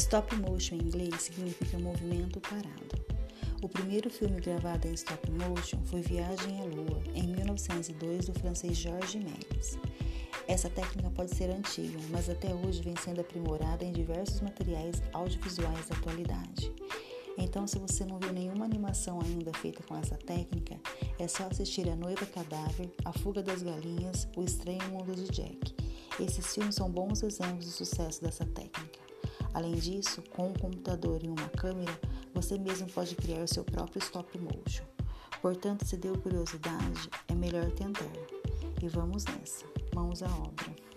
Stop motion em inglês significa movimento parado. O primeiro filme gravado em stop motion foi Viagem à Lua, em 1902, do francês Georges Méliès. Essa técnica pode ser antiga, mas até hoje vem sendo aprimorada em diversos materiais audiovisuais da atualidade. Então, se você não viu nenhuma animação ainda feita com essa técnica, é só assistir A Noiva Cadáver, A Fuga das Galinhas, O Estranho Mundo de Jack. Esses filmes são bons exemplos do sucesso dessa técnica. Além disso, com um computador e uma câmera, você mesmo pode criar seu próprio stop motion. Portanto, se deu curiosidade, é melhor tentar. E vamos nessa, mãos à obra.